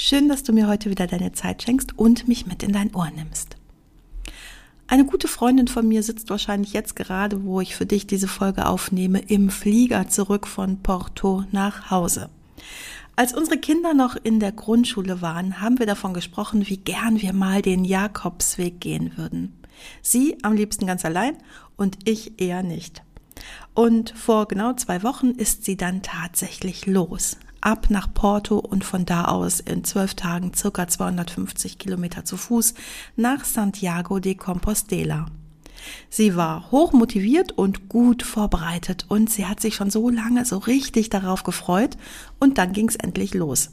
Schön, dass du mir heute wieder deine Zeit schenkst und mich mit in dein Ohr nimmst. Eine gute Freundin von mir sitzt wahrscheinlich jetzt gerade, wo ich für dich diese Folge aufnehme, im Flieger zurück von Porto nach Hause. Als unsere Kinder noch in der Grundschule waren, haben wir davon gesprochen, wie gern wir mal den Jakobsweg gehen würden. Sie am liebsten ganz allein und ich eher nicht. Und vor genau zwei Wochen ist sie dann tatsächlich los. Ab nach Porto und von da aus in zwölf Tagen circa 250 Kilometer zu Fuß nach Santiago de Compostela. Sie war hoch motiviert und gut vorbereitet und sie hat sich schon so lange so richtig darauf gefreut und dann ging es endlich los.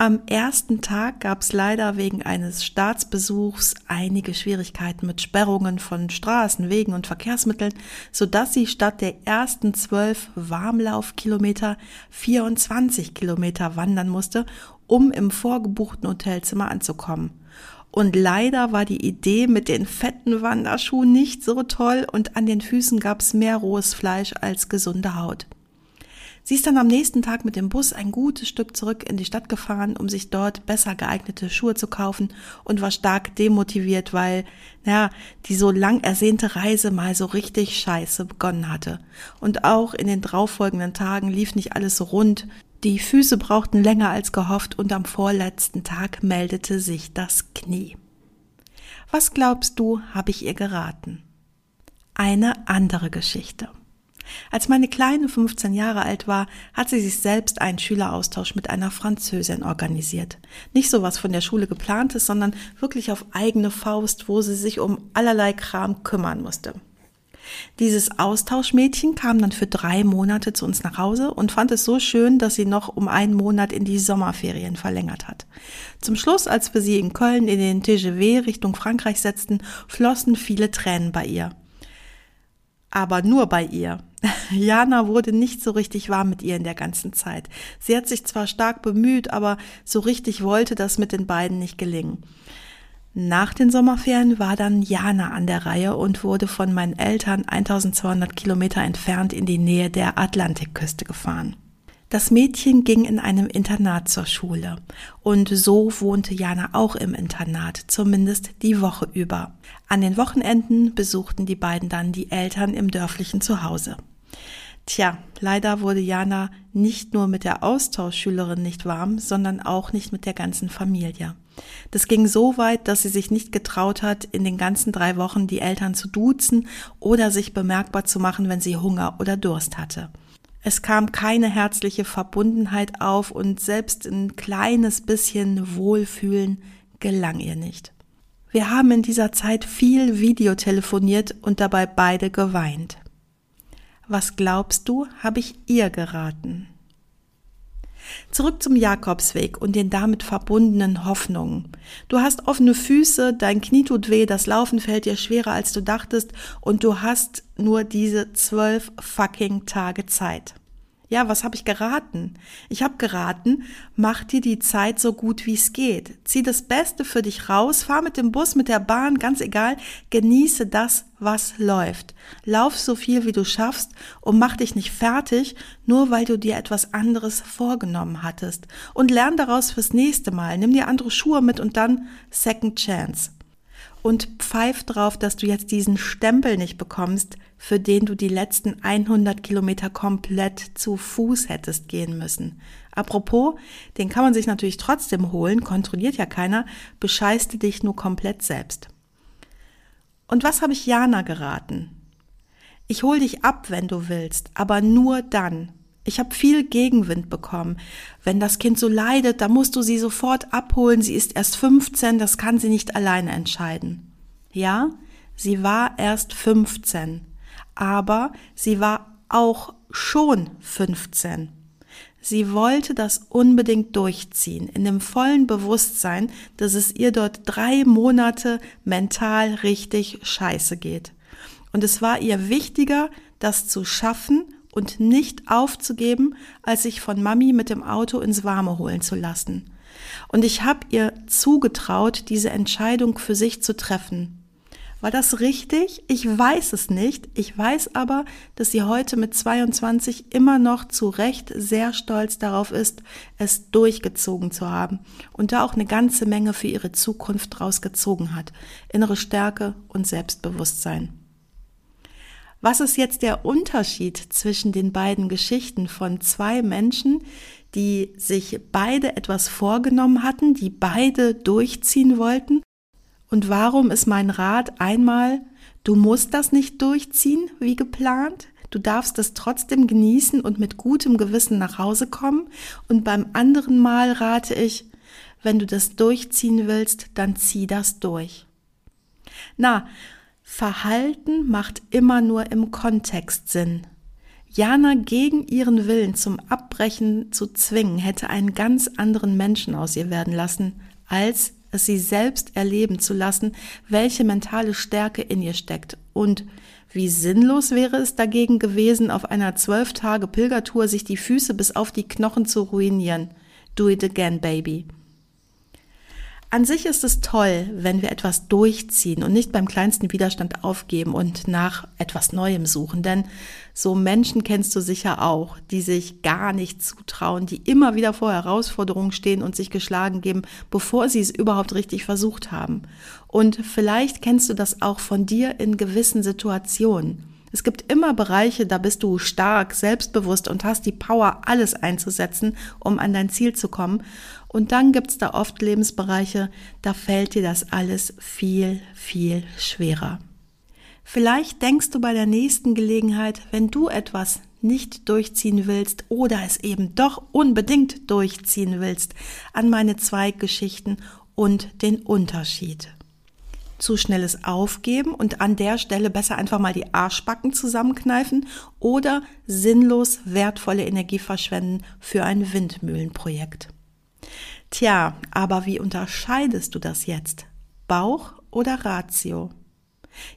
Am ersten Tag gab es leider wegen eines Staatsbesuchs einige Schwierigkeiten mit Sperrungen von Straßen, Wegen und Verkehrsmitteln, sodass sie statt der ersten zwölf Warmlaufkilometer 24 Kilometer wandern musste, um im vorgebuchten Hotelzimmer anzukommen. Und leider war die Idee mit den fetten Wanderschuhen nicht so toll und an den Füßen gab es mehr rohes Fleisch als gesunde Haut. Sie ist dann am nächsten Tag mit dem Bus ein gutes Stück zurück in die Stadt gefahren, um sich dort besser geeignete Schuhe zu kaufen und war stark demotiviert, weil, naja, die so lang ersehnte Reise mal so richtig scheiße begonnen hatte. Und auch in den darauffolgenden Tagen lief nicht alles so rund. Die Füße brauchten länger als gehofft und am vorletzten Tag meldete sich das Knie. Was glaubst du, habe ich ihr geraten? Eine andere Geschichte. Als meine Kleine 15 Jahre alt war, hat sie sich selbst einen Schüleraustausch mit einer Französin organisiert. Nicht so was von der Schule geplantes, sondern wirklich auf eigene Faust, wo sie sich um allerlei Kram kümmern musste. Dieses Austauschmädchen kam dann für drei Monate zu uns nach Hause und fand es so schön, dass sie noch um einen Monat in die Sommerferien verlängert hat. Zum Schluss, als wir sie in Köln in den TGV Richtung Frankreich setzten, flossen viele Tränen bei ihr. Aber nur bei ihr. Jana wurde nicht so richtig warm mit ihr in der ganzen Zeit. Sie hat sich zwar stark bemüht, aber so richtig wollte das mit den beiden nicht gelingen. Nach den Sommerferien war dann Jana an der Reihe und wurde von meinen Eltern 1200 Kilometer entfernt in die Nähe der Atlantikküste gefahren. Das Mädchen ging in einem Internat zur Schule und so wohnte Jana auch im Internat, zumindest die Woche über. An den Wochenenden besuchten die beiden dann die Eltern im dörflichen Zuhause. Tja, leider wurde Jana nicht nur mit der Austauschschülerin nicht warm, sondern auch nicht mit der ganzen Familie. Das ging so weit, dass sie sich nicht getraut hat, in den ganzen drei Wochen die Eltern zu duzen oder sich bemerkbar zu machen, wenn sie Hunger oder Durst hatte. Es kam keine herzliche Verbundenheit auf und selbst ein kleines bisschen Wohlfühlen gelang ihr nicht. Wir haben in dieser Zeit viel Videotelefoniert und dabei beide geweint. Was glaubst du, habe ich ihr geraten? Zurück zum Jakobsweg und den damit verbundenen Hoffnungen. Du hast offene Füße, dein Knie tut weh, das Laufen fällt dir schwerer als du dachtest und du hast nur diese zwölf fucking Tage Zeit. Ja, was habe ich geraten? Ich habe geraten, mach dir die Zeit so gut wie es geht. Zieh das Beste für dich raus, fahr mit dem Bus, mit der Bahn, ganz egal, genieße das, was läuft. Lauf so viel wie du schaffst und mach dich nicht fertig, nur weil du dir etwas anderes vorgenommen hattest. Und lern daraus fürs nächste Mal. Nimm dir andere Schuhe mit und dann Second Chance und pfeif drauf, dass du jetzt diesen Stempel nicht bekommst, für den du die letzten 100 Kilometer komplett zu Fuß hättest gehen müssen. Apropos, den kann man sich natürlich trotzdem holen, kontrolliert ja keiner, bescheißte dich nur komplett selbst. Und was habe ich Jana geraten? Ich hol dich ab, wenn du willst, aber nur dann, ich habe viel Gegenwind bekommen. Wenn das Kind so leidet, dann musst du sie sofort abholen. Sie ist erst 15, das kann sie nicht alleine entscheiden. Ja, sie war erst 15, aber sie war auch schon 15. Sie wollte das unbedingt durchziehen, in dem vollen Bewusstsein, dass es ihr dort drei Monate mental richtig scheiße geht. Und es war ihr wichtiger, das zu schaffen und nicht aufzugeben, als sich von Mami mit dem Auto ins Warme holen zu lassen. Und ich habe ihr zugetraut, diese Entscheidung für sich zu treffen. War das richtig? Ich weiß es nicht. Ich weiß aber, dass sie heute mit 22 immer noch zu Recht sehr stolz darauf ist, es durchgezogen zu haben und da auch eine ganze Menge für ihre Zukunft draus gezogen hat. Innere Stärke und Selbstbewusstsein. Was ist jetzt der Unterschied zwischen den beiden Geschichten von zwei Menschen, die sich beide etwas vorgenommen hatten, die beide durchziehen wollten und warum ist mein Rat einmal, du musst das nicht durchziehen wie geplant, du darfst es trotzdem genießen und mit gutem Gewissen nach Hause kommen. Und beim anderen Mal rate ich, wenn du das durchziehen willst, dann zieh das durch. Na, Verhalten macht immer nur im Kontext Sinn. Jana gegen ihren Willen zum Abbrechen zu zwingen, hätte einen ganz anderen Menschen aus ihr werden lassen, als es sie selbst erleben zu lassen, welche mentale Stärke in ihr steckt und wie sinnlos wäre es dagegen gewesen, auf einer zwölf Tage Pilgertour sich die Füße bis auf die Knochen zu ruinieren. Do it again, baby. An sich ist es toll, wenn wir etwas durchziehen und nicht beim kleinsten Widerstand aufgeben und nach etwas Neuem suchen. Denn so Menschen kennst du sicher auch, die sich gar nicht zutrauen, die immer wieder vor Herausforderungen stehen und sich geschlagen geben, bevor sie es überhaupt richtig versucht haben. Und vielleicht kennst du das auch von dir in gewissen Situationen. Es gibt immer Bereiche, da bist du stark, selbstbewusst und hast die Power, alles einzusetzen, um an dein Ziel zu kommen. Und dann gibt's da oft Lebensbereiche, da fällt dir das alles viel, viel schwerer. Vielleicht denkst du bei der nächsten Gelegenheit, wenn du etwas nicht durchziehen willst oder es eben doch unbedingt durchziehen willst, an meine zwei Geschichten und den Unterschied zu schnelles Aufgeben und an der Stelle besser einfach mal die Arschbacken zusammenkneifen oder sinnlos wertvolle Energie verschwenden für ein Windmühlenprojekt. Tja, aber wie unterscheidest du das jetzt? Bauch oder Ratio?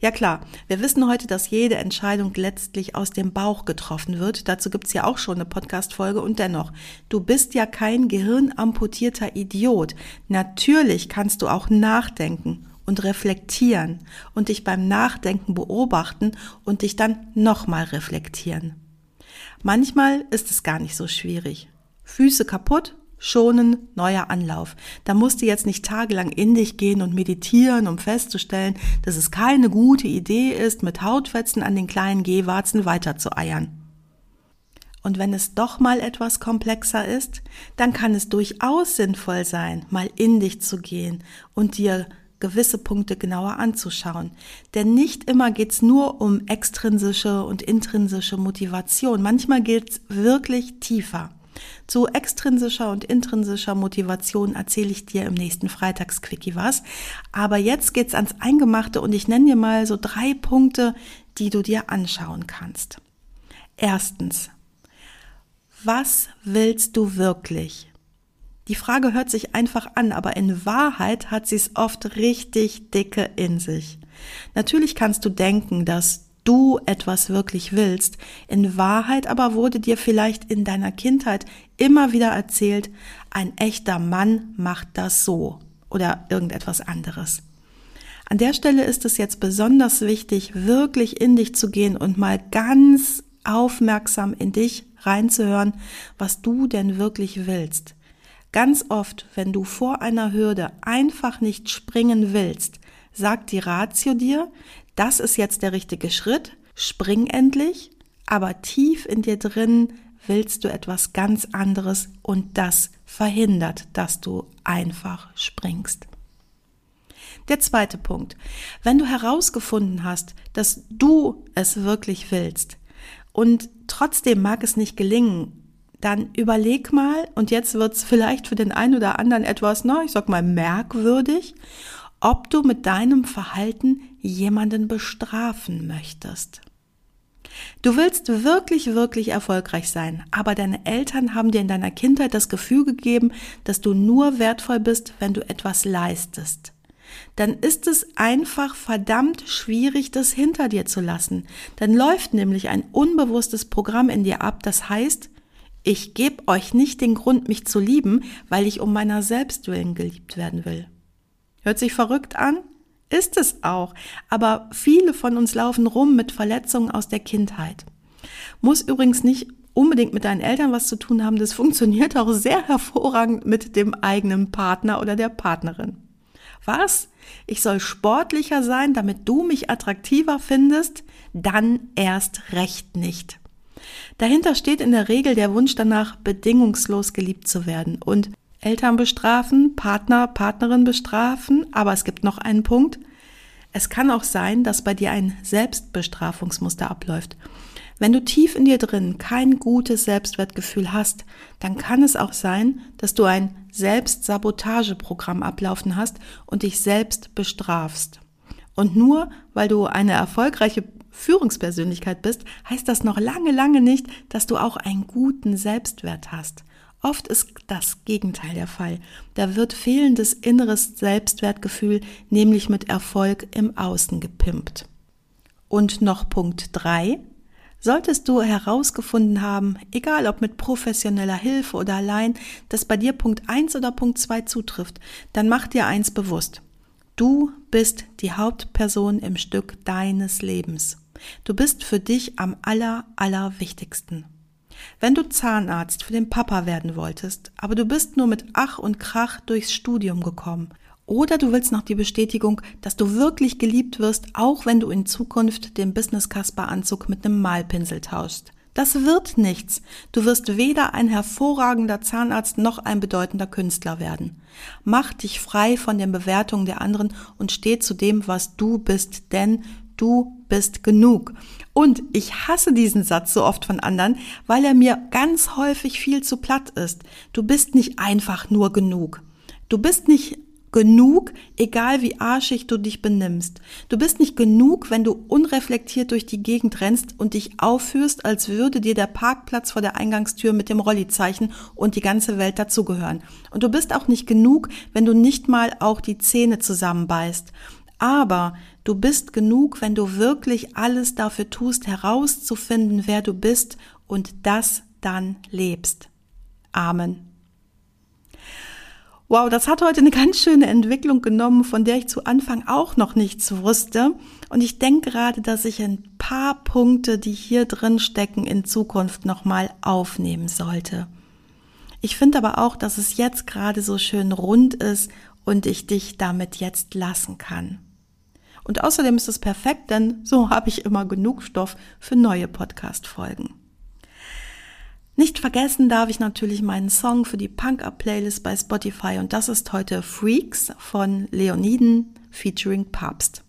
Ja klar, wir wissen heute, dass jede Entscheidung letztlich aus dem Bauch getroffen wird. Dazu gibt's ja auch schon eine Podcast-Folge und dennoch, du bist ja kein gehirnamputierter Idiot. Natürlich kannst du auch nachdenken und reflektieren und dich beim Nachdenken beobachten und dich dann nochmal reflektieren. Manchmal ist es gar nicht so schwierig. Füße kaputt, schonen, neuer Anlauf. Da musst du jetzt nicht tagelang in dich gehen und meditieren, um festzustellen, dass es keine gute Idee ist, mit Hautfetzen an den kleinen Gehwarzen weiter zu eiern. Und wenn es doch mal etwas komplexer ist, dann kann es durchaus sinnvoll sein, mal in dich zu gehen und dir gewisse Punkte genauer anzuschauen. Denn nicht immer geht's nur um extrinsische und intrinsische Motivation. Manchmal geht's wirklich tiefer. Zu extrinsischer und intrinsischer Motivation erzähle ich dir im nächsten Freitagsquickie was. Aber jetzt geht's ans Eingemachte und ich nenne dir mal so drei Punkte, die du dir anschauen kannst. Erstens. Was willst du wirklich? Die Frage hört sich einfach an, aber in Wahrheit hat sie es oft richtig dicke in sich. Natürlich kannst du denken, dass du etwas wirklich willst. In Wahrheit aber wurde dir vielleicht in deiner Kindheit immer wieder erzählt, ein echter Mann macht das so oder irgendetwas anderes. An der Stelle ist es jetzt besonders wichtig, wirklich in dich zu gehen und mal ganz aufmerksam in dich reinzuhören, was du denn wirklich willst. Ganz oft, wenn du vor einer Hürde einfach nicht springen willst, sagt die Ratio dir, das ist jetzt der richtige Schritt, spring endlich, aber tief in dir drin willst du etwas ganz anderes und das verhindert, dass du einfach springst. Der zweite Punkt. Wenn du herausgefunden hast, dass du es wirklich willst und trotzdem mag es nicht gelingen, dann überleg mal, und jetzt wird's vielleicht für den einen oder anderen etwas, na, ich sag mal, merkwürdig, ob du mit deinem Verhalten jemanden bestrafen möchtest. Du willst wirklich, wirklich erfolgreich sein, aber deine Eltern haben dir in deiner Kindheit das Gefühl gegeben, dass du nur wertvoll bist, wenn du etwas leistest. Dann ist es einfach verdammt schwierig, das hinter dir zu lassen. Dann läuft nämlich ein unbewusstes Programm in dir ab, das heißt, ich gebe euch nicht den Grund, mich zu lieben, weil ich um meiner selbst willen geliebt werden will. Hört sich verrückt an? Ist es auch. Aber viele von uns laufen rum mit Verletzungen aus der Kindheit. Muss übrigens nicht unbedingt mit deinen Eltern was zu tun haben. Das funktioniert auch sehr hervorragend mit dem eigenen Partner oder der Partnerin. Was? Ich soll sportlicher sein, damit du mich attraktiver findest? Dann erst recht nicht. Dahinter steht in der Regel der Wunsch danach, bedingungslos geliebt zu werden. Und Eltern bestrafen, Partner, Partnerin bestrafen, aber es gibt noch einen Punkt. Es kann auch sein, dass bei dir ein Selbstbestrafungsmuster abläuft. Wenn du tief in dir drin kein gutes Selbstwertgefühl hast, dann kann es auch sein, dass du ein Selbstsabotageprogramm ablaufen hast und dich selbst bestrafst. Und nur weil du eine erfolgreiche Führungspersönlichkeit bist, heißt das noch lange, lange nicht, dass du auch einen guten Selbstwert hast. Oft ist das Gegenteil der Fall. Da wird fehlendes inneres Selbstwertgefühl nämlich mit Erfolg im Außen gepimpt. Und noch Punkt drei: Solltest du herausgefunden haben, egal ob mit professioneller Hilfe oder allein, dass bei dir Punkt eins oder Punkt zwei zutrifft, dann mach dir eins bewusst. Du bist die Hauptperson im Stück deines Lebens. Du bist für dich am aller, aller wichtigsten. Wenn du Zahnarzt für den Papa werden wolltest, aber du bist nur mit Ach und Krach durchs Studium gekommen, oder du willst noch die Bestätigung, dass du wirklich geliebt wirst, auch wenn du in Zukunft den Business Casper Anzug mit einem Malpinsel tauschst. Das wird nichts. Du wirst weder ein hervorragender Zahnarzt noch ein bedeutender Künstler werden. Mach dich frei von den Bewertungen der anderen und steh zu dem, was du bist, denn du bist genug. Und ich hasse diesen Satz so oft von anderen, weil er mir ganz häufig viel zu platt ist. Du bist nicht einfach nur genug. Du bist nicht genug, egal wie arschig du dich benimmst. Du bist nicht genug, wenn du unreflektiert durch die Gegend rennst und dich aufführst, als würde dir der Parkplatz vor der Eingangstür mit dem Rollizeichen und die ganze Welt dazugehören. Und du bist auch nicht genug, wenn du nicht mal auch die Zähne zusammenbeißt. Aber du bist genug, wenn du wirklich alles dafür tust, herauszufinden, wer du bist und das dann lebst. Amen. Wow, das hat heute eine ganz schöne Entwicklung genommen, von der ich zu Anfang auch noch nichts wusste. Und ich denke gerade, dass ich ein paar Punkte, die hier drin stecken, in Zukunft nochmal aufnehmen sollte. Ich finde aber auch, dass es jetzt gerade so schön rund ist und ich dich damit jetzt lassen kann. Und außerdem ist es perfekt, denn so habe ich immer genug Stoff für neue Podcast-Folgen. Nicht vergessen darf ich natürlich meinen Song für die Punk-Up-Playlist bei Spotify und das ist heute Freaks von Leoniden featuring Papst.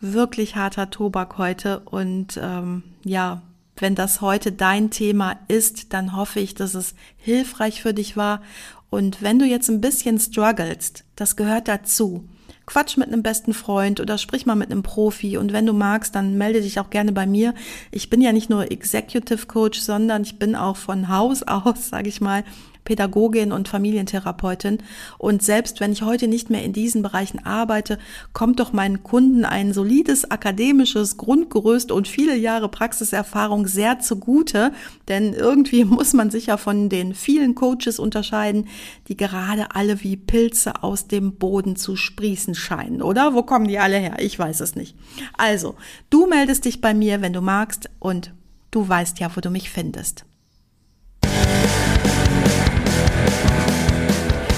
Wirklich harter Tobak heute und ähm, ja, wenn das heute dein Thema ist, dann hoffe ich, dass es hilfreich für dich war. Und wenn du jetzt ein bisschen strugglest, das gehört dazu quatsch mit einem besten Freund oder sprich mal mit einem Profi. Und wenn du magst, dann melde dich auch gerne bei mir. Ich bin ja nicht nur Executive Coach, sondern ich bin auch von Haus aus, sage ich mal, Pädagogin und Familientherapeutin. Und selbst wenn ich heute nicht mehr in diesen Bereichen arbeite, kommt doch meinen Kunden ein solides akademisches Grundgerüst und viele Jahre Praxiserfahrung sehr zugute. Denn irgendwie muss man sich ja von den vielen Coaches unterscheiden, die gerade alle wie Pilze aus dem Boden zu sprießen scheinen. Oder wo kommen die alle her? Ich weiß es nicht. Also, du meldest dich bei mir, wenn du magst und du weißt ja, wo du mich findest.